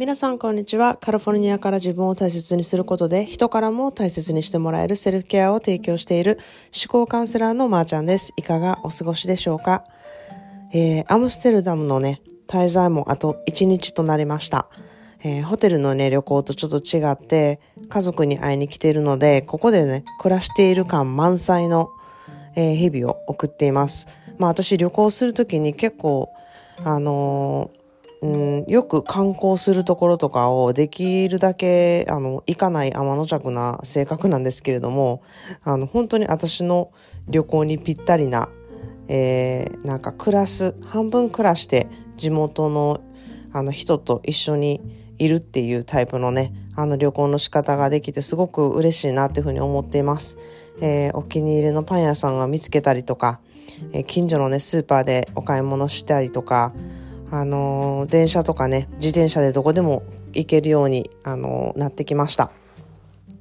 皆さんこんにちは。カリフォルニアから自分を大切にすることで人からも大切にしてもらえるセルフケアを提供している思考カウンセラーのまーちゃんです。いかがお過ごしでしょうか、えー、アムステルダムのね、滞在もあと1日となりました。えー、ホテルのね、旅行とちょっと違って、家族に会いに来ているので、ここでね、暮らしている感満載の、えー、日々を送っています。まあ私旅行するときに結構、あのーうん、よく観光するところとかをできるだけ、あの、行かない天の着な性格なんですけれども、あの、本当に私の旅行にぴったりな、えー、なんか暮らす、半分暮らして地元のあの人と一緒にいるっていうタイプのね、あの旅行の仕方ができてすごく嬉しいなっていうふうに思っています。えー、お気に入りのパン屋さんが見つけたりとか、えー、近所のね、スーパーでお買い物したりとか、あの電車とかね自転車でどこでも行けるように、あのなってきました。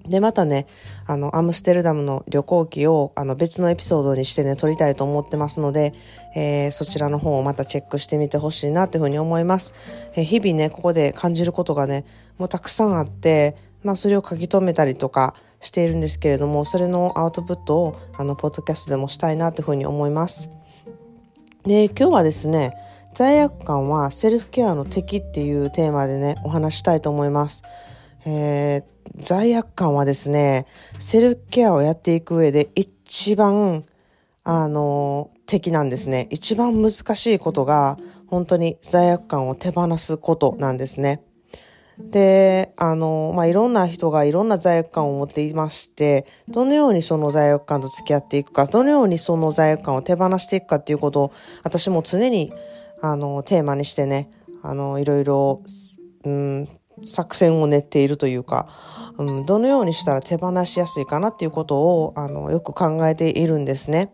で、またね、あの、アムステルダムの旅行記を、あの、別のエピソードにしてね、撮りたいと思ってますので、えー、そちらの方をまたチェックしてみてほしいなというふうに思います。えー、日々ね、ここで感じることがね、もうたくさんあって、まあ、それを書き留めたりとかしているんですけれども、それのアウトプットを、あの、ポッドキャストでもしたいなというふうに思います。で、今日はですね、罪悪感はセルフケアの敵っていうテーマでね、お話したいと思います。えー、罪悪感はですね、セルフケアをやっていく上で一番、あの、敵なんですね。一番難しいことが、本当に罪悪感を手放すことなんですね。で、あの、まあ、いろんな人がいろんな罪悪感を持っていまして、どのようにその罪悪感と付き合っていくか、どのようにその罪悪感を手放していくかっていうことを、私も常にあの、テーマにしてね、あの、いろいろ、うん、作戦を練っているというか、うん、どのようにしたら手放しやすいかなっていうことを、あの、よく考えているんですね。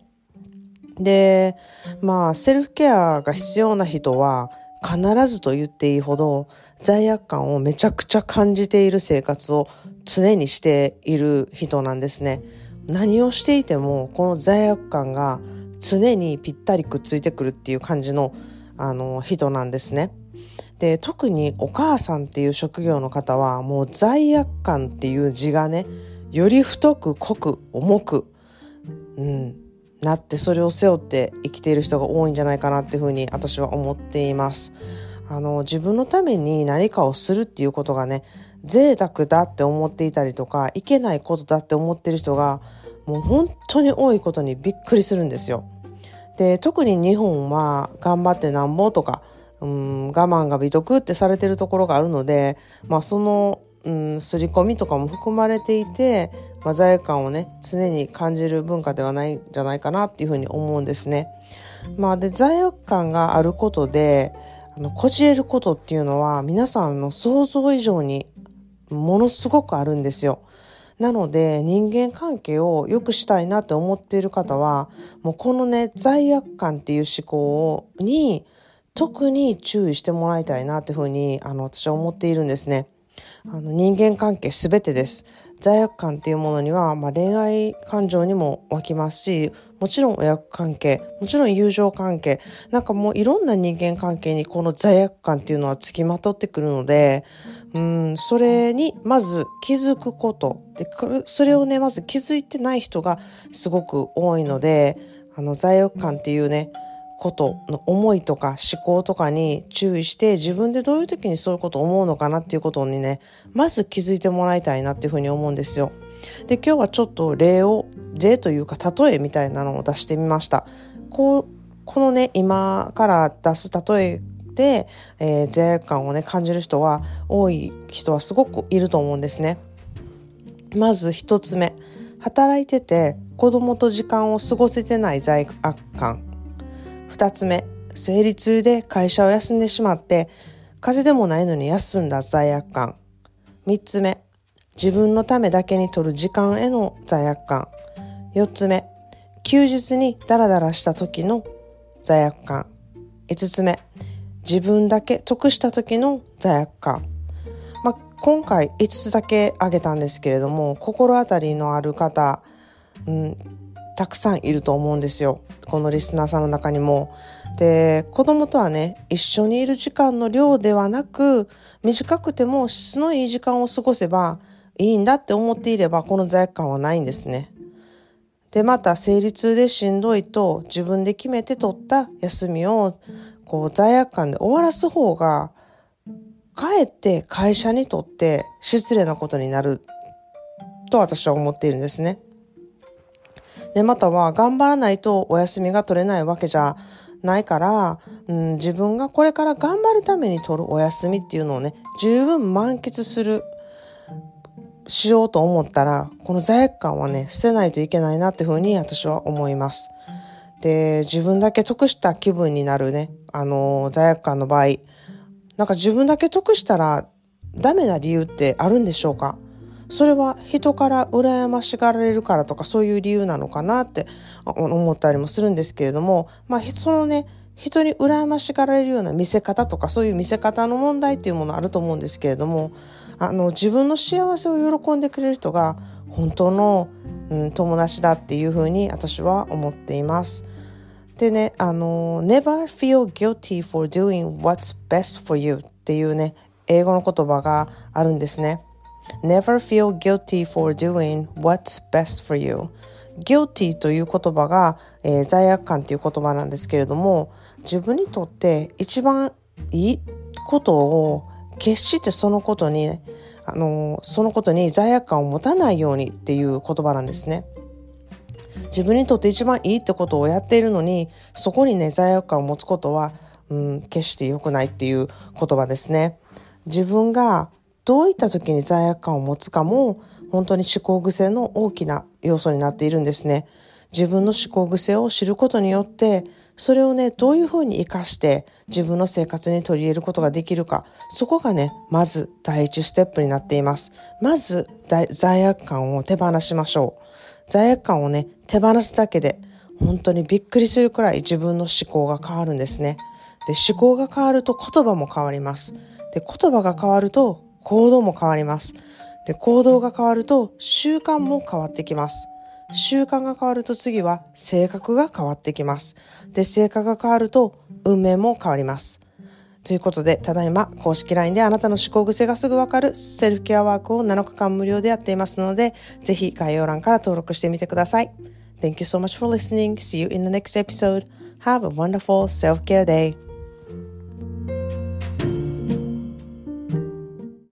で、まあ、セルフケアが必要な人は、必ずと言っていいほど、罪悪感をめちゃくちゃ感じている生活を常にしている人なんですね。何をしていても、この罪悪感が常にぴったりくっついてくるっていう感じのあの人なんですね。で特にお母さんっていう職業の方はもう罪悪感っていう字がねより太く濃く重く、うん、なってそれを背負って生きている人が多いんじゃないかなっていうふうに私は思っています。あの自分のために何かをするっていうことがね贅沢だって思っていたりとかいけないことだって思ってる人がもう本当に多いことにびっくりするんですよ。で特に日本は頑張ってなんぼとか、うん、我慢が美徳ってされてるところがあるので、まあ、その、うん、刷り込みとかも含まれていて、まあ、罪悪感をね常に感じる文化ではないんじゃないかなっていうふうに思うんですね。まあ、で罪悪感があることであのこじれることっていうのは皆さんの想像以上にものすごくあるんですよ。なので人間関係を良くしたいなって思っている方は、もうこのね、罪悪感っていう思考に特に注意してもらいたいなっていうふうに、あの、私は思っているんですね。あの、人間関係すべてです。罪悪感っていうものには、まあ、恋愛感情にも湧きますし、もちろん親子関係、もちろん友情関係、なんかもういろんな人間関係にこの罪悪感っていうのは付きまとってくるので、うん、それにまず気づくこと。で、それをね、まず気づいてない人がすごく多いので、あの、罪悪感っていうね、ことの思いとか思考とかに注意して自分でどういう時にそういうことを思うのかなっていうことにね、まず気づいてもらいたいなっていうふうに思うんですよ。で、今日はちょっと例を、例というか例えみたいなのを出してみました。こう、このね、今から出す例えで、えー、罪悪感をね、感じる人は多い人はすごくいると思うんですね。まず一つ目。働いてて子供と時間を過ごせてない罪悪感。二つ目。生理痛で会社を休んでしまって、風邪でもないのに休んだ罪悪感。三つ目。自分のためだけに取る時間への罪悪感。四つ目。休日にダラダラした時の罪悪感。五つ目。自分だけ得した時の罪悪感。まあ、今回5つだけ挙げたんですけれども、心当たりのある方、うん、たくさんいると思うんですよ。このリスナーさんの中にも。で、子供とはね、一緒にいる時間の量ではなく、短くても質のいい時間を過ごせばいいんだって思っていれば、この罪悪感はないんですね。で、また、生理痛でしんどいと自分で決めて取った休みを、こう、罪悪感で終わらす方が、かえって会社にとって失礼なことになると私は思っているんですね。で、または頑張らないとお休みが取れないわけじゃないから、うん、自分がこれから頑張るために取るお休みっていうのをね、十分満喫する、しようと思ったら、この罪悪感はね、捨てないといけないなっていうふうに私は思います。で、自分だけ得した気分になるね、あの、罪悪感の場合、なんか自分だけ得したらダメな理由ってあるんでしょうか？それは人から羨ましがられるからとかそういう理由なのかなって思ったりもするんですけれども、まあ、そのね、人に羨ましがられるような見せ方とかそういう見せ方の問題っていうものあると思うんですけれども、あの、自分の幸せを喜んでくれる人が本当の、うん、友達だっていうふうに私は思っています。でね、あの、never feel guilty for doing what's best for you っていうね、英語の言葉があるんですね。Never feel guilty for doing what's best for you. guilty という言葉が、えー、罪悪感という言葉なんですけれども、自分にとって一番いいことを決してそのことに、あのそのことに罪悪感を持たないようにっていう言葉なんですね。自分にとって一番いいってことをやっているのに、そこにね、罪悪感を持つことは、うん、決して良くないっていう言葉ですね。自分がどういった時に罪悪感を持つかも本当に思考癖の大きな要素になっているんですね。自分の思考癖を知ることによってそれをね、どういうふうに活かして自分の生活に取り入れることができるか、そこがね、まず第一ステップになっています。まず罪悪感を手放しましょう。罪悪感をね、手放すだけで本当にびっくりするくらい自分の思考が変わるんですね。で、思考が変わると言葉も変わります。で、言葉が変わると行動も変わります。で、行動が変わると習慣も変わってきます。習慣が変わると次は性格が変わってきます。で、性格が変わると運命も変わります。ということで、ただいま公式 LINE であなたの思考癖がすぐわかるセルフケアワークを7日間無料でやっていますので、ぜひ概要欄から登録してみてください。Thank you so much for listening. See you in the next episode. Have a wonderful self-care day.